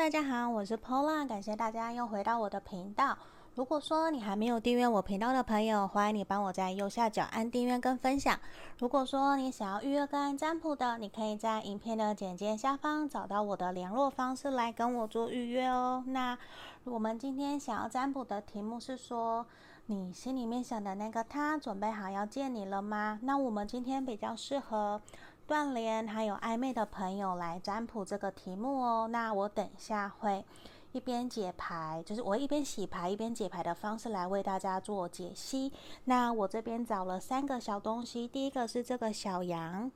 大家好，我是 Pola，感谢大家又回到我的频道。如果说你还没有订阅我频道的朋友，欢迎你帮我在右下角按订阅跟分享。如果说你想要预约个案占卜的，你可以在影片的简介下方找到我的联络方式来跟我做预约哦。那我们今天想要占卜的题目是说，你心里面想的那个他准备好要见你了吗？那我们今天比较适合。断联还有暧昧的朋友来占卜这个题目哦。那我等一下会一边解牌，就是我一边洗牌一边解牌的方式来为大家做解析。那我这边找了三个小东西，第一个是这个小羊，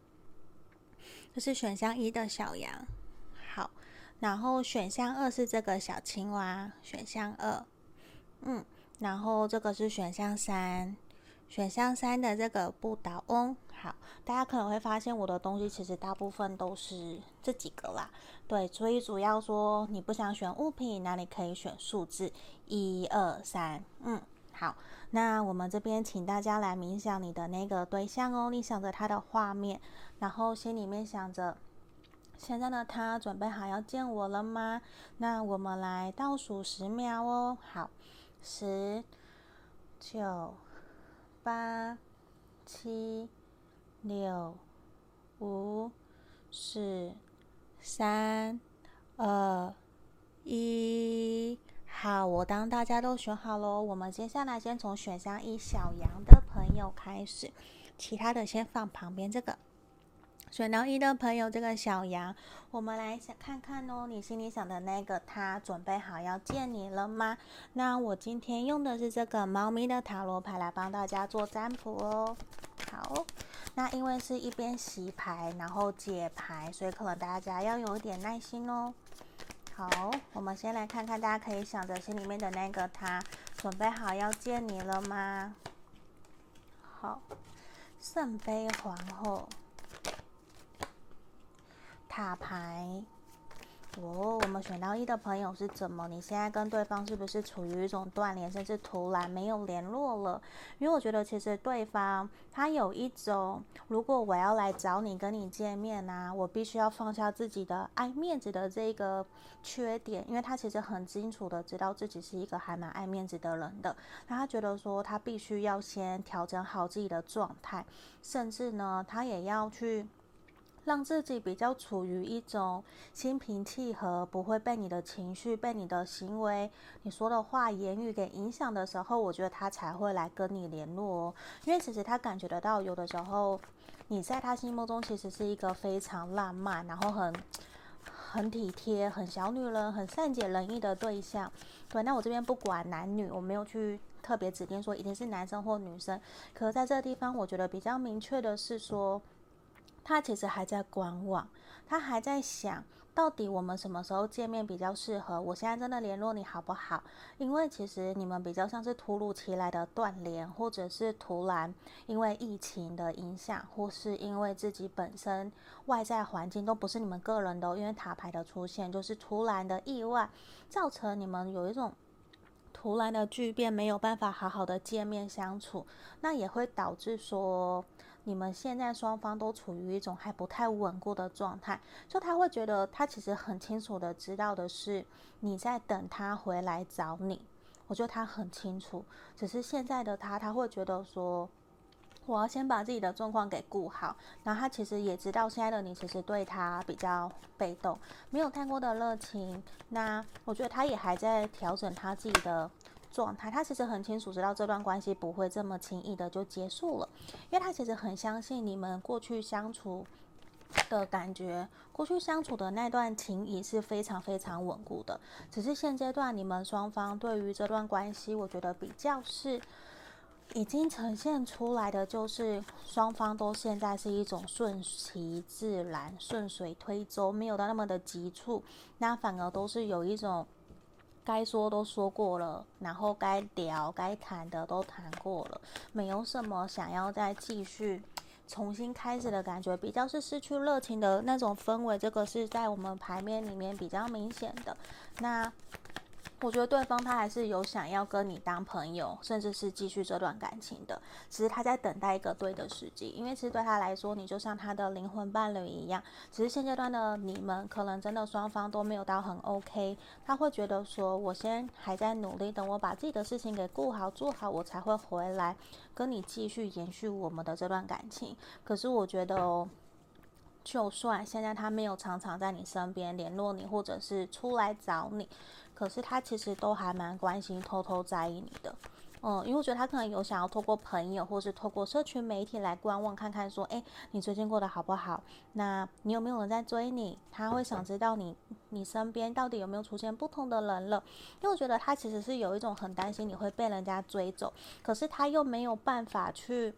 这是选项一的小羊。好，然后选项二是这个小青蛙，选项二，嗯，然后这个是选项三。选项三的这个不倒翁，好，大家可能会发现我的东西其实大部分都是这几个啦，对，所以主要说你不想选物品，那你可以选数字一二三，嗯，好，那我们这边请大家来冥想你的那个对象哦，你想着他的画面，然后心里面想着，现在的他准备好要见我了吗？那我们来倒数十秒哦，好，十、九。八、七、六、五、四、三、二、一，好，我当大家都选好了，我们接下来先从选项一小羊的朋友开始，其他的先放旁边这个。选到一的朋友，这个小羊，我们来想看看哦，你心里想的那个他准备好要见你了吗？那我今天用的是这个猫咪的塔罗牌来帮大家做占卜哦。好，那因为是一边洗牌然后解牌，所以可能大家要有一点耐心哦。好，我们先来看看，大家可以想着心里面的那个他准备好要见你了吗？好，圣杯皇后。塔牌，哦，我们选到一的朋友是怎么？你现在跟对方是不是处于一种断联，甚至突然没有联络了？因为我觉得其实对方他有一种，如果我要来找你跟你见面啊，我必须要放下自己的爱面子的这个缺点，因为他其实很清楚的知道自己是一个还蛮爱面子的人的。那他觉得说他必须要先调整好自己的状态，甚至呢，他也要去。让自己比较处于一种心平气和，不会被你的情绪、被你的行为、你说的话、言语给影响的时候，我觉得他才会来跟你联络哦。因为其实他感觉得到，有的时候你在他心目中其实是一个非常浪漫，然后很很体贴、很小女人、很善解人意的对象。对，那我这边不管男女，我没有去特别指定说一定是男生或女生。可是在这个地方，我觉得比较明确的是说。他其实还在观望，他还在想到底我们什么时候见面比较适合？我现在真的联络你好不好？因为其实你们比较像是突如其来的断联，或者是突然因为疫情的影响，或是因为自己本身外在环境都不是你们个人的，因为塔牌的出现就是突然的意外，造成你们有一种突然的巨变，没有办法好好的见面相处，那也会导致说。你们现在双方都处于一种还不太稳固的状态，就他会觉得他其实很清楚的知道的是你在等他回来找你，我觉得他很清楚，只是现在的他他会觉得说，我要先把自己的状况给顾好，然后他其实也知道现在的你其实对他比较被动，没有太多的热情，那我觉得他也还在调整他自己的。状态，他其实很清楚知道这段关系不会这么轻易的就结束了，因为他其实很相信你们过去相处的感觉，过去相处的那段情谊是非常非常稳固的。只是现阶段你们双方对于这段关系，我觉得比较是已经呈现出来的，就是双方都现在是一种顺其自然、顺水推舟，没有到那么的急促，那反而都是有一种。该说都说过了，然后该聊、该谈的都谈过了，没有什么想要再继续重新开始的感觉，比较是失去热情的那种氛围。这个是在我们牌面里面比较明显的。那我觉得对方他还是有想要跟你当朋友，甚至是继续这段感情的，只是他在等待一个对的时机。因为其实对他来说，你就像他的灵魂伴侣一样。只是现阶段的你们可能真的双方都没有到很 OK，他会觉得说，我先还在努力，等我把自己的事情给顾好做好，我才会回来跟你继续延续我们的这段感情。可是我觉得哦。就算现在他没有常常在你身边联络你，或者是出来找你，可是他其实都还蛮关心、偷偷在意你的。嗯，因为我觉得他可能有想要透过朋友，或是透过社群媒体来观望，看看说，诶，你最近过得好不好？那你有没有人在追你？他会想知道你，你身边到底有没有出现不同的人了？因为我觉得他其实是有一种很担心你会被人家追走，可是他又没有办法去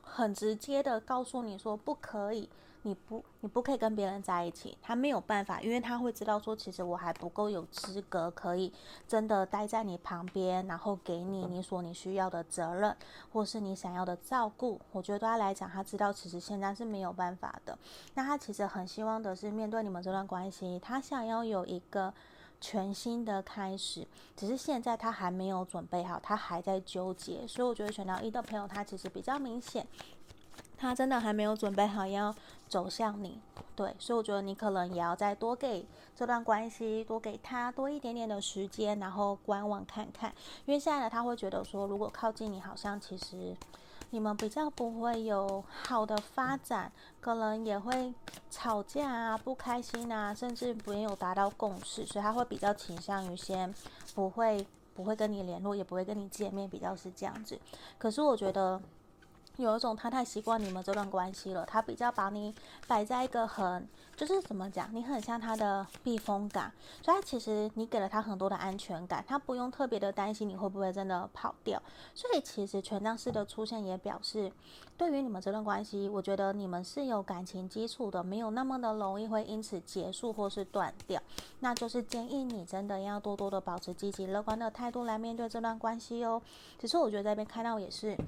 很直接的告诉你说不可以。你不，你不可以跟别人在一起。他没有办法，因为他会知道说，其实我还不够有资格可以真的待在你旁边，然后给你你所你需要的责任，或是你想要的照顾。我觉得对他来讲，他知道其实现在是没有办法的。那他其实很希望的是面对你们这段关系，他想要有一个全新的开始，只是现在他还没有准备好，他还在纠结。所以我觉得选到一的朋友，他其实比较明显。他真的还没有准备好要走向你，对，所以我觉得你可能也要再多给这段关系多给他多一点点的时间，然后观望看看，因为现在呢，他会觉得说，如果靠近你，好像其实你们比较不会有好的发展，可能也会吵架啊、不开心啊，甚至没有达到共识，所以他会比较倾向于先不会不会跟你联络，也不会跟你见面，比较是这样子。可是我觉得。有一种他太习惯你们这段关系了，他比较把你摆在一个很，就是怎么讲，你很像他的避风港，所以他其实你给了他很多的安全感，他不用特别的担心你会不会真的跑掉。所以其实权杖四的出现也表示，对于你们这段关系，我觉得你们是有感情基础的，没有那么的容易会因此结束或是断掉。那就是建议你真的要多多的保持积极乐观的态度来面对这段关系哦。其实我觉得这边看到也是。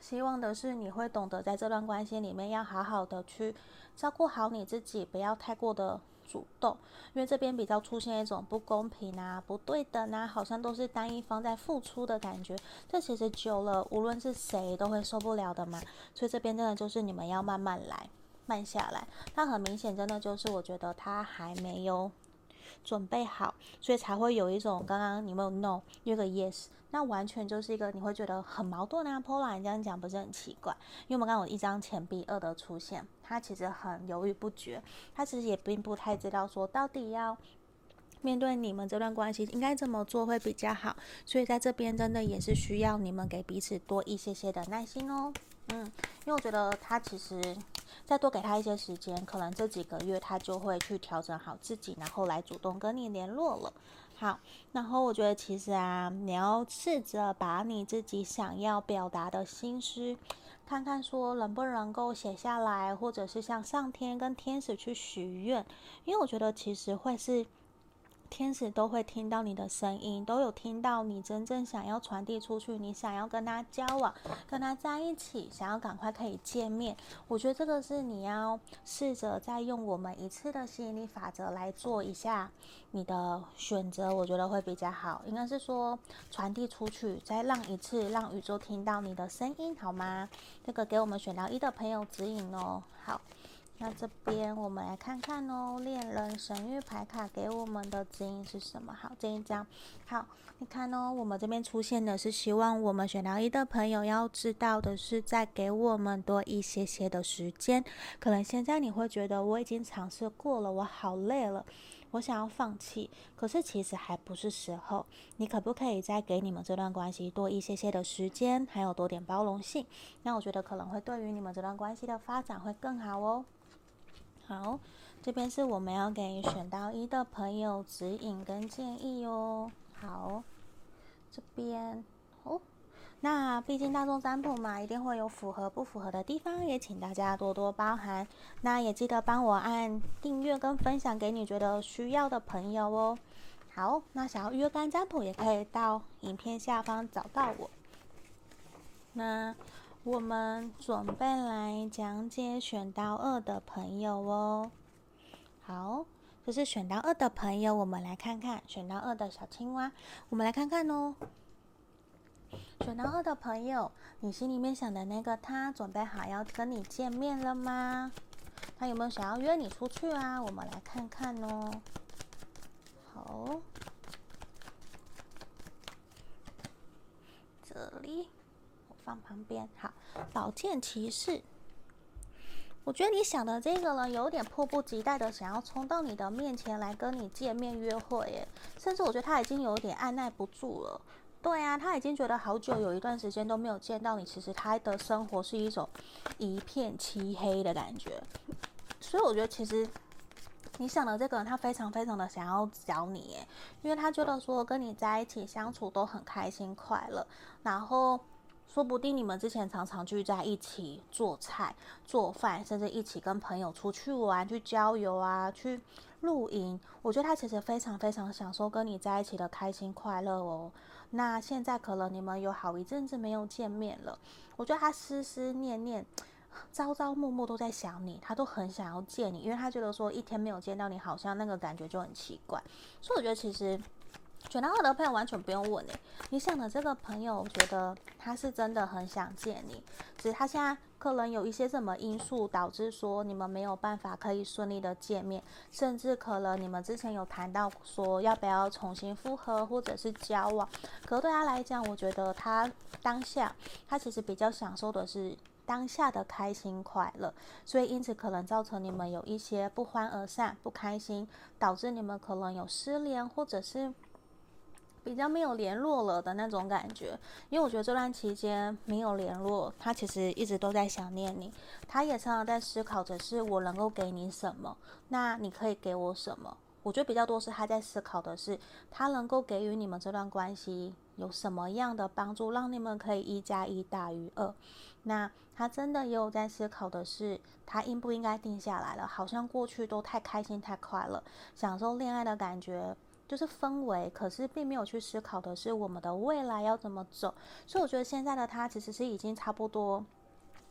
希望的是你会懂得在这段关系里面要好好的去照顾好你自己，不要太过的主动，因为这边比较出现一种不公平啊、不对等啊，好像都是单一方在付出的感觉。这其实久了，无论是谁都会受不了的嘛。所以这边真的就是你们要慢慢来，慢下来。那很明显，真的就是我觉得他还没有准备好，所以才会有一种刚刚你没有 no，有个 yes。那完全就是一个你会觉得很矛盾啊波兰这样讲不是很奇怪？因为我们刚有一张钱币二的出现，他其实很犹豫不决，他其实也并不太知道说到底要面对你们这段关系应该怎么做会比较好，所以在这边真的也是需要你们给彼此多一些些的耐心哦。嗯，因为我觉得他其实再多给他一些时间，可能这几个月他就会去调整好自己，然后来主动跟你联络了。好，然后我觉得其实啊，你要试着把你自己想要表达的心思，看看说能不能够写下来，或者是向上天跟天使去许愿，因为我觉得其实会是。天使都会听到你的声音，都有听到你真正想要传递出去，你想要跟他交往，跟他在一起，想要赶快可以见面。我觉得这个是你要试着再用我们一次的吸引力法则来做一下你的选择，我觉得会比较好。应该是说传递出去，再让一次让宇宙听到你的声音，好吗？这个给我们选到一的朋友指引哦。好。那这边我们来看看哦，恋人神谕牌卡给我们的指引是什么？好，这一张，好，你看哦，我们这边出现的是希望我们选到一的朋友要知道的是，再给我们多一些些的时间。可能现在你会觉得我已经尝试过了，我好累了，我想要放弃。可是其实还不是时候，你可不可以再给你们这段关系多一些些的时间，还有多点包容性？那我觉得可能会对于你们这段关系的发展会更好哦。好，这边是我们要给选到一的朋友指引跟建议哦。好，这边哦，那毕竟大众占卜嘛，一定会有符合不符合的地方，也请大家多多包涵。那也记得帮我按订阅跟分享给你觉得需要的朋友哦。好，那想要约干占卜也可以到影片下方找到我。那。我们准备来讲解选到二的朋友哦。好，这是选到二的朋友，我们来看看选到二的小青蛙，我们来看看哦。选到二的朋友，你心里面想的那个他，准备好要跟你见面了吗？他有没有想要约你出去啊？我们来看看哦。好，这里放旁边。好，宝剑骑士。我觉得你想的这个人有点迫不及待的想要冲到你的面前来跟你见面约会，耶，甚至我觉得他已经有点按捺不住了。对啊，他已经觉得好久有一段时间都没有见到你，其实他的生活是一种一片漆黑的感觉。所以我觉得其实你想的这个人，他非常非常的想要找你，耶，因为他觉得说跟你在一起相处都很开心快乐，然后。说不定你们之前常常聚在一起做菜、做饭，甚至一起跟朋友出去玩、去郊游啊、去露营。我觉得他其实非常非常享受跟你在一起的开心快乐哦。那现在可能你们有好一阵子没有见面了，我觉得他思思念念、朝朝暮暮都在想你，他都很想要见你，因为他觉得说一天没有见到你，好像那个感觉就很奇怪。所以我觉得其实。选到二的朋友完全不用问诶，你想的这个朋友，我觉得他是真的很想见你，只是他现在可能有一些什么因素导致说你们没有办法可以顺利的见面，甚至可能你们之前有谈到说要不要重新复合或者是交往，可对他来讲，我觉得他当下他其实比较享受的是当下的开心快乐，所以因此可能造成你们有一些不欢而散、不开心，导致你们可能有失联或者是。比较没有联络了的那种感觉，因为我觉得这段期间没有联络，他其实一直都在想念你，他也常常在思考着是我能够给你什么，那你可以给我什么？我觉得比较多是他在思考的是他能够给予你们这段关系有什么样的帮助，让你们可以一加一大于二。那他真的也有在思考的是他应不应该定下来了？好像过去都太开心太快乐，享受恋爱的感觉。就是氛围，可是并没有去思考的是我们的未来要怎么走。所以我觉得现在的他其实是已经差不多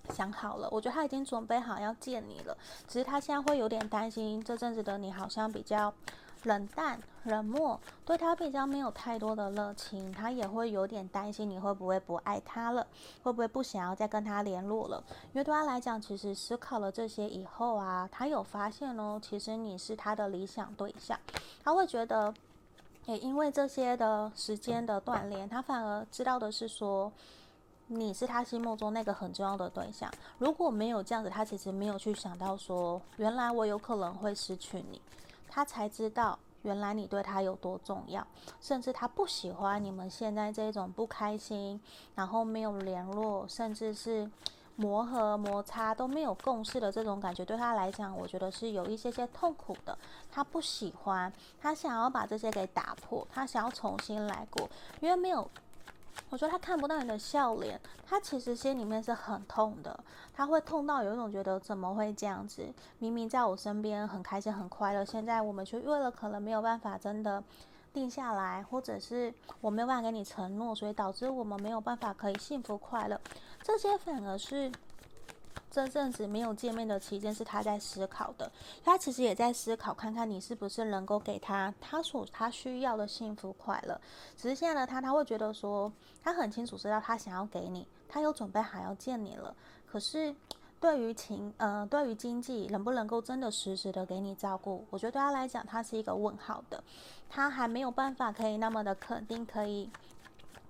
想好了，我觉得他已经准备好要见你了。只是他现在会有点担心，这阵子的你好像比较冷淡、冷漠，对他比较没有太多的热情。他也会有点担心你会不会不爱他了，会不会不想要再跟他联络了。因为对他来讲，其实思考了这些以后啊，他有发现哦，其实你是他的理想对象，他会觉得。也因为这些的时间的锻炼，他反而知道的是说，你是他心目中那个很重要的对象。如果没有这样子，他其实没有去想到说，原来我有可能会失去你。他才知道，原来你对他有多重要，甚至他不喜欢你们现在这种不开心，然后没有联络，甚至是。磨合摩擦都没有共识的这种感觉，对他来讲，我觉得是有一些些痛苦的。他不喜欢，他想要把这些给打破，他想要重新来过。因为没有，我觉得他看不到你的笑脸，他其实心里面是很痛的。他会痛到有一种觉得怎么会这样子？明明在我身边很开心很快乐，现在我们却为了可能没有办法真的定下来，或者是我没有办法给你承诺，所以导致我们没有办法可以幸福快乐。这些反而是这阵子没有见面的期间，是他在思考的。他其实也在思考，看看你是不是能够给他他所他需要的幸福快乐。只是现在的他，他会觉得说，他很清楚知道他想要给你，他有准备好要见你了。可是对于情呃，对于经济能不能够真的实时的给你照顾，我觉得对他来讲，他是一个问号的。他还没有办法可以那么的肯定可以。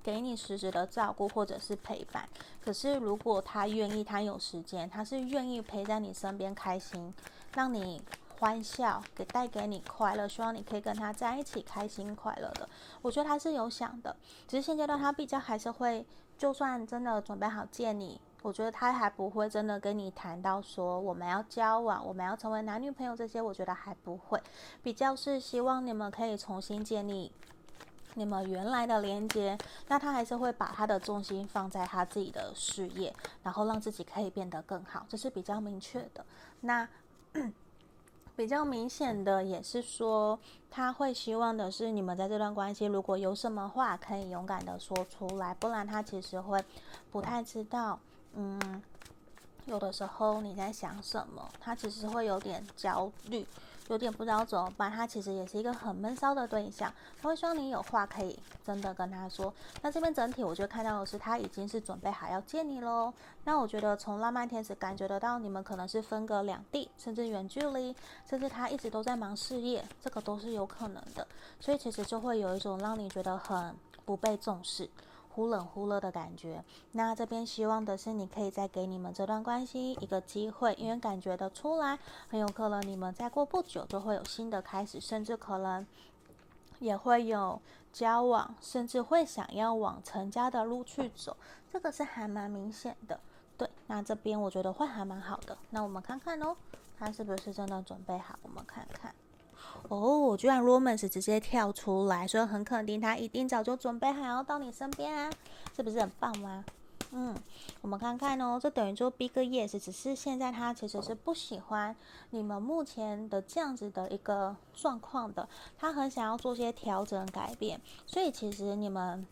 给你实质的照顾或者是陪伴，可是如果他愿意，他有时间，他是愿意陪在你身边，开心，让你欢笑，给带给你快乐，希望你可以跟他在一起，开心快乐的。我觉得他是有想的，只是现阶段他比较还是会，就算真的准备好见你，我觉得他还不会真的跟你谈到说我们要交往，我们要成为男女朋友这些，我觉得还不会，比较是希望你们可以重新建立。你们原来的连接，那他还是会把他的重心放在他自己的事业，然后让自己可以变得更好，这是比较明确的。那 比较明显的也是说，他会希望的是你们在这段关系，如果有什么话可以勇敢的说出来，不然他其实会不太知道，嗯，有的时候你在想什么，他其实会有点焦虑。有点不知道怎么办。他其实也是一个很闷骚的对象，他会希望你有话可以真的跟他说。那这边整体我觉得看到的是他已经是准备好要见你喽。那我觉得从浪漫天使感觉得到你们可能是分隔两地，甚至远距离，甚至他一直都在忙事业，这个都是有可能的。所以其实就会有一种让你觉得很不被重视。忽冷忽热的感觉，那这边希望的是你可以再给你们这段关系一个机会，因为感觉得出来，很有可能你们再过不久就会有新的开始，甚至可能也会有交往，甚至会想要往成家的路去走，这个是还蛮明显的。对，那这边我觉得会还蛮好的。那我们看看哦，他是不是真的准备好？我们看看。哦，居然 Romance 直接跳出来，所以很肯定他一定早就准备好要到你身边啊，是不是很棒吗？嗯，我们看看哦，这等于说 Big Yes，只是现在他其实是不喜欢你们目前的这样子的一个状况的，他很想要做些调整改变，所以其实你们。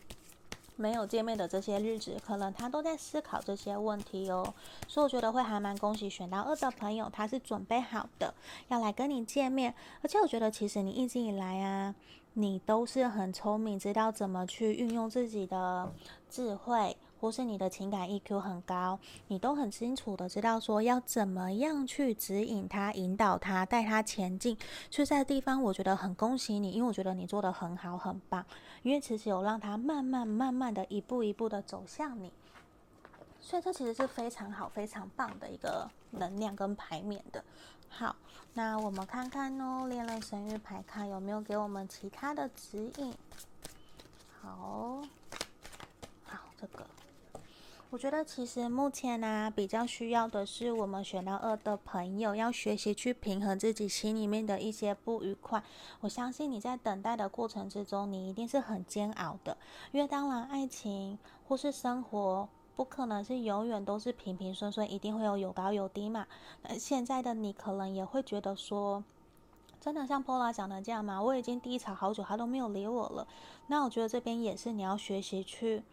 没有见面的这些日子，可能他都在思考这些问题哦，所以我觉得会还蛮恭喜选到二的朋友，他是准备好的要来跟你见面，而且我觉得其实你一直以来啊，你都是很聪明，知道怎么去运用自己的智慧。或是你的情感 EQ 很高，你都很清楚的知道说要怎么样去指引他、引导他、带他前进。所以在地方，我觉得很恭喜你，因为我觉得你做的很好、很棒。因为其实有让他慢慢、慢慢的一步一步的走向你，所以这其实是非常好、非常棒的一个能量跟牌面的。好，那我们看看哦，恋人神域牌卡有没有给我们其他的指引？好，好，这个。我觉得其实目前呢、比较需要的是我们选到二的朋友要学习去平衡自己心里面的一些不愉快。我相信你在等待的过程之中，你一定是很煎熬的，因为当然爱情或是生活不可能是永远都是平平顺顺，一定会有有高有低嘛。那现在的你可能也会觉得说，真的像 Pola 讲的这样吗？我已经低潮好久，他都没有理我了。那我觉得这边也是你要学习去。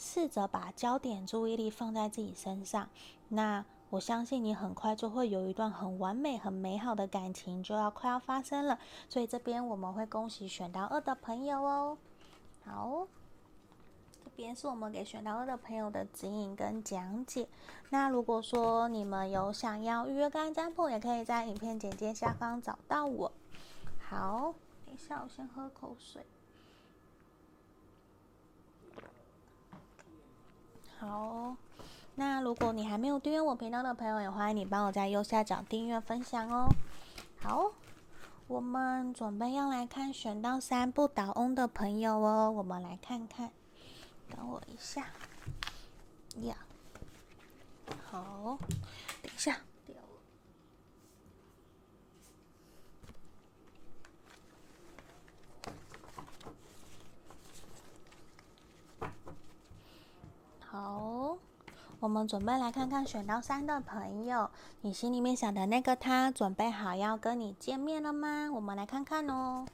试着把焦点注意力放在自己身上，那我相信你很快就会有一段很完美、很美好的感情就要快要发生了。所以这边我们会恭喜选到二的朋友哦。好，这边是我们给选到二的朋友的指引跟讲解。那如果说你们有想要预约个案占卜，也可以在影片简介下方找到我。好，等一下我先喝口水。好，那如果你还没有订阅我频道的朋友，也欢迎你帮我在右下角订阅分享哦。好，我们准备要来看选到三不倒翁的朋友哦，我们来看看，等我一下，呀，好，等一下。好，我们准备来看看选到三的朋友，你心里面想的那个他，准备好要跟你见面了吗？我们来看看哦。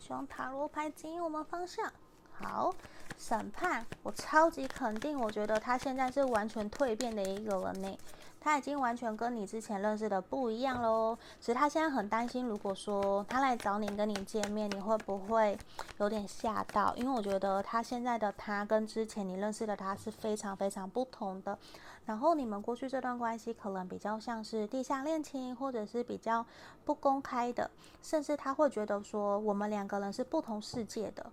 希望塔罗牌指引我们方向。好，审判，我超级肯定，我觉得他现在是完全蜕变的一个人呢。他已经完全跟你之前认识的不一样喽。其实他现在很担心，如果说他来找你跟你见面，你会不会有点吓到？因为我觉得他现在的他跟之前你认识的他是非常非常不同的。然后你们过去这段关系可能比较像是地下恋情，或者是比较不公开的，甚至他会觉得说我们两个人是不同世界的。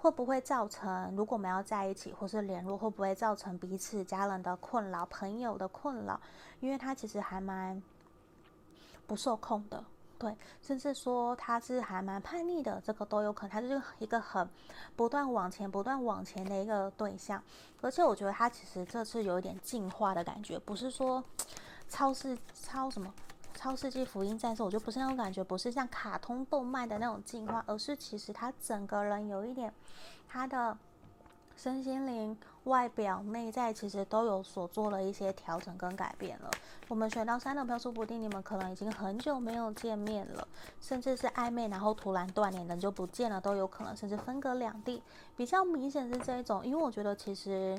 会不会造成，如果我们要在一起或是联络，会不会造成彼此家人的困扰、朋友的困扰？因为他其实还蛮不受控的，对，甚至说他是还蛮叛逆的，这个都有可能。他就是一个很不断往前、不断往前的一个对象，而且我觉得他其实这次有一点进化的感觉，不是说 超市超什么。超世纪福音战士，我就不是那种感觉，不是像卡通动漫的那种进化，而是其实他整个人有一点，他的身心灵外表、内在其实都有所做了一些调整跟改变了。我们选到三的朋友，说不定你们可能已经很久没有见面了，甚至是暧昧，然后突然断联，人就不见了都有可能，甚至分隔两地。比较明显是这一种，因为我觉得其实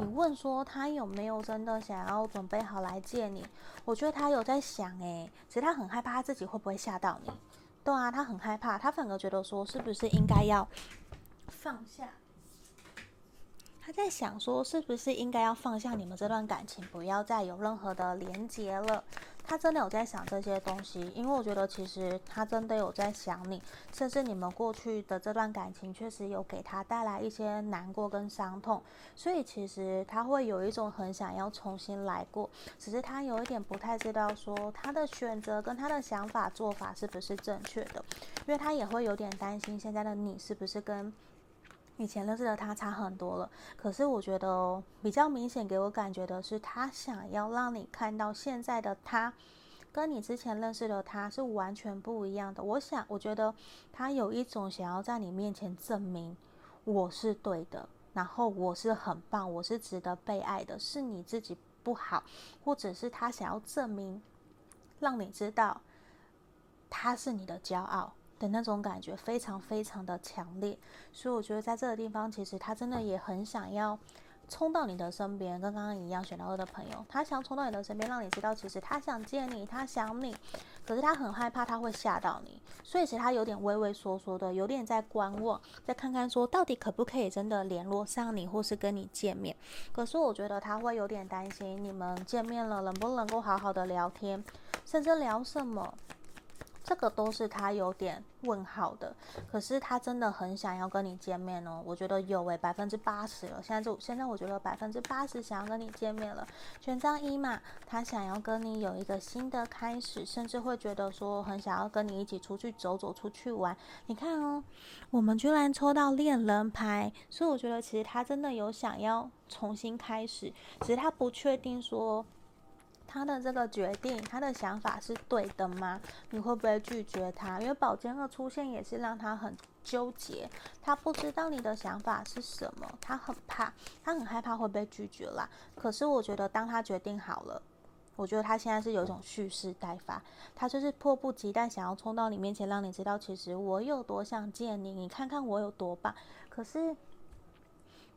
你问说他有没有真的想要准备好来见你，我觉得他有在想诶，其实他很害怕他自己会不会吓到你。对啊，他很害怕，他反而觉得说是不是应该要放下。他在想说，是不是应该要放下你们这段感情，不要再有任何的连结了？他真的有在想这些东西，因为我觉得其实他真的有在想你，甚至你们过去的这段感情确实有给他带来一些难过跟伤痛，所以其实他会有一种很想要重新来过，只是他有一点不太知道说他的选择跟他的想法做法是不是正确的，因为他也会有点担心现在的你是不是跟。以前认识的他差很多了，可是我觉得比较明显给我感觉的是，他想要让你看到现在的他，跟你之前认识的他是完全不一样的。我想，我觉得他有一种想要在你面前证明我是对的，然后我是很棒，我是值得被爱的，是你自己不好，或者是他想要证明，让你知道他是你的骄傲。的那种感觉非常非常的强烈，所以我觉得在这个地方，其实他真的也很想要冲到你的身边，跟刚刚一样选到二的朋友，他想冲到你的身边，让你知道其实他想见你，他想你，可是他很害怕他会吓到你，所以其实他有点畏畏缩缩的，有点在观望，再看看说到底可不可以真的联络上你，或是跟你见面。可是我觉得他会有点担心，你们见面了能不能够好好的聊天，甚至聊什么？这个都是他有点问号的，可是他真的很想要跟你见面哦。我觉得有诶，百分之八十了。现在就现在，我觉得百分之八十想要跟你见面了。权杖一嘛，他想要跟你有一个新的开始，甚至会觉得说很想要跟你一起出去走走，出去玩。你看哦，我们居然抽到恋人牌，所以我觉得其实他真的有想要重新开始，只是他不确定说。他的这个决定，他的想法是对的吗？你会不会拒绝他？因为宝剑二出现也是让他很纠结，他不知道你的想法是什么，他很怕，他很害怕会被拒绝啦。可是我觉得，当他决定好了，我觉得他现在是有一种蓄势待发，他就是迫不及待想要冲到你面前，让你知道其实我有多想见你，你看看我有多棒。可是。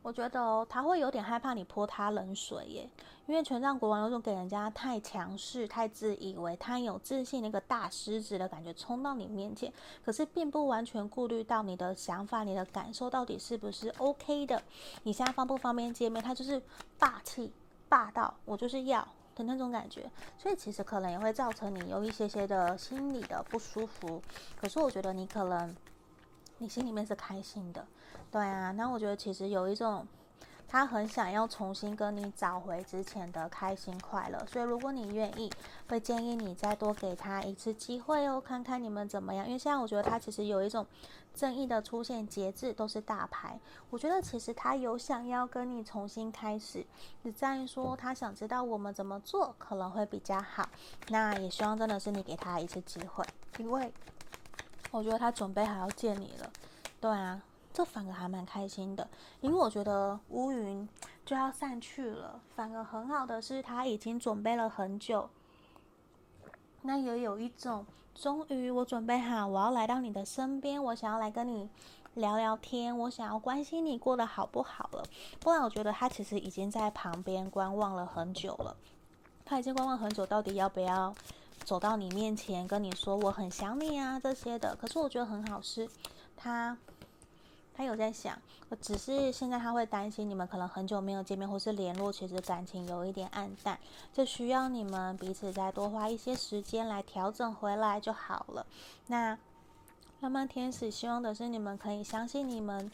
我觉得哦，他会有点害怕你泼他冷水耶，因为权杖国王有种给人家太强势、太自以为、太有自信的一个大狮子的感觉冲到你面前，可是并不完全顾虑到你的想法、你的感受到底是不是 OK 的。你现在方不方便见面？他就是霸气、霸道，我就是要的那种感觉，所以其实可能也会造成你有一些些的心理的不舒服。可是我觉得你可能，你心里面是开心的。对啊，那我觉得其实有一种，他很想要重新跟你找回之前的开心快乐，所以如果你愿意，会建议你再多给他一次机会哦，看看你们怎么样。因为现在我觉得他其实有一种正义的出现，节制都是大牌，我觉得其实他有想要跟你重新开始，只在于说他想知道我们怎么做可能会比较好。那也希望真的是你给他一次机会，因为我觉得他准备好要见你了。对啊。这反而还蛮开心的，因为我觉得乌云就要散去了。反而很好的是，他已经准备了很久。那也有一种，终于我准备好，我要来到你的身边，我想要来跟你聊聊天，我想要关心你过得好不好了。不然，我觉得他其实已经在旁边观望了很久了。他已经观望很久，到底要不要走到你面前跟你说我很想你啊这些的。可是我觉得很好是，他。他有在想，只是现在他会担心你们可能很久没有见面或是联络，其实感情有一点暗淡，就需要你们彼此再多花一些时间来调整回来就好了。那浪漫天使希望的是你们可以相信你们。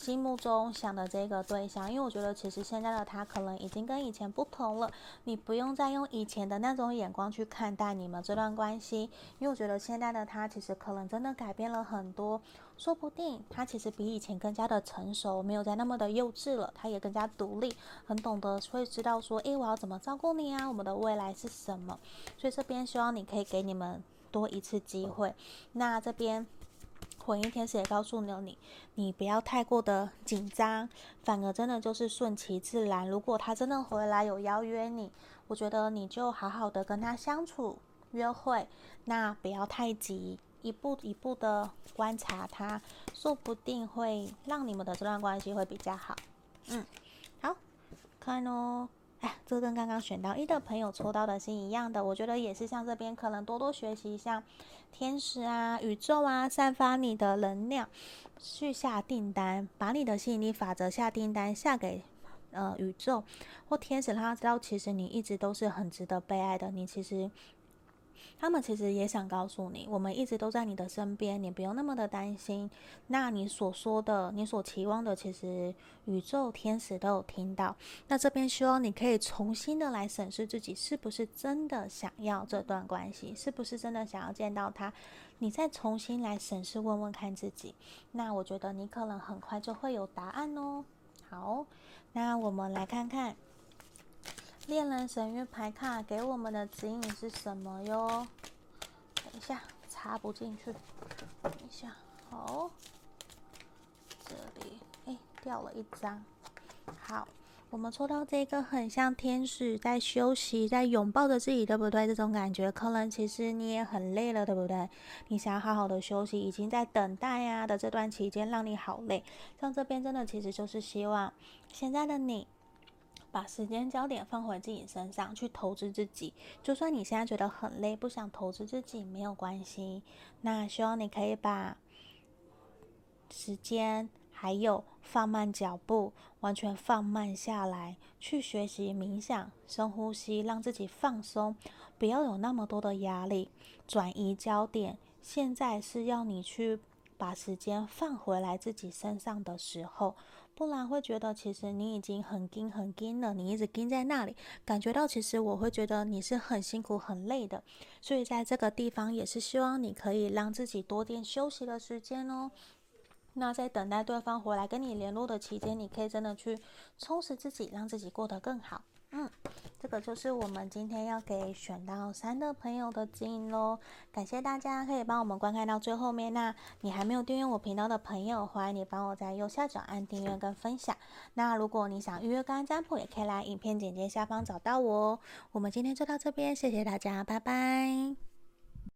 心目中想的这个对象，因为我觉得其实现在的他可能已经跟以前不同了，你不用再用以前的那种眼光去看待你们这段关系，因为我觉得现在的他其实可能真的改变了很多，说不定他其实比以前更加的成熟，没有再那么的幼稚了，他也更加独立，很懂得会知道说，诶，我要怎么照顾你啊，我们的未来是什么，所以这边希望你可以给你们多一次机会，那这边。回应天使也告诉了你，你不要太过的紧张，反而真的就是顺其自然。如果他真的回来有邀约你，我觉得你就好好的跟他相处、约会，那不要太急，一步一步的观察他，说不定会让你们的这段关系会比较好。嗯，好，看哦。哎，这跟刚刚选到一的朋友抽到的是一样的，我觉得也是像这边可能多多学习，像天使啊、宇宙啊，散发你的能量，去下订单，把你的吸引力法则下订单下给呃宇宙或天使，让他知道其实你一直都是很值得被爱的，你其实。他们其实也想告诉你，我们一直都在你的身边，你不用那么的担心。那你所说的，你所期望的，其实宇宙天使都有听到。那这边希望你可以重新的来审视自己，是不是真的想要这段关系，是不是真的想要见到他？你再重新来审视，问问看自己。那我觉得你可能很快就会有答案哦。好，那我们来看看。恋人神諭牌卡给我们的指引是什么哟？等一下，插不进去。等一下，好，这里哎掉了一张。好，我们抽到这个很像天使在休息，在拥抱着自己，对不对？这种感觉，可能其实你也很累了，对不对？你想要好好的休息，已经在等待呀的这段期间让你好累。像这边真的其实就是希望现在的你。把时间焦点放回自己身上，去投资自己。就算你现在觉得很累，不想投资自己，没有关系。那希望你可以把时间还有放慢脚步，完全放慢下来，去学习冥想、深呼吸，让自己放松，不要有那么多的压力，转移焦点。现在是要你去把时间放回来自己身上的时候。不然会觉得，其实你已经很盯很盯了，你一直盯在那里，感觉到其实我会觉得你是很辛苦很累的，所以在这个地方也是希望你可以让自己多点休息的时间哦。那在等待对方回来跟你联络的期间，你可以真的去充实自己，让自己过得更好。嗯，这个就是我们今天要给选到三的朋友的指引喽。感谢大家可以帮我们观看到最后面。那你还没有订阅我频道的朋友，欢迎你帮我在右下角按订阅跟分享。那如果你想预约干占卜，也可以来影片简介下方找到我哦。我们今天就到这边，谢谢大家，拜拜。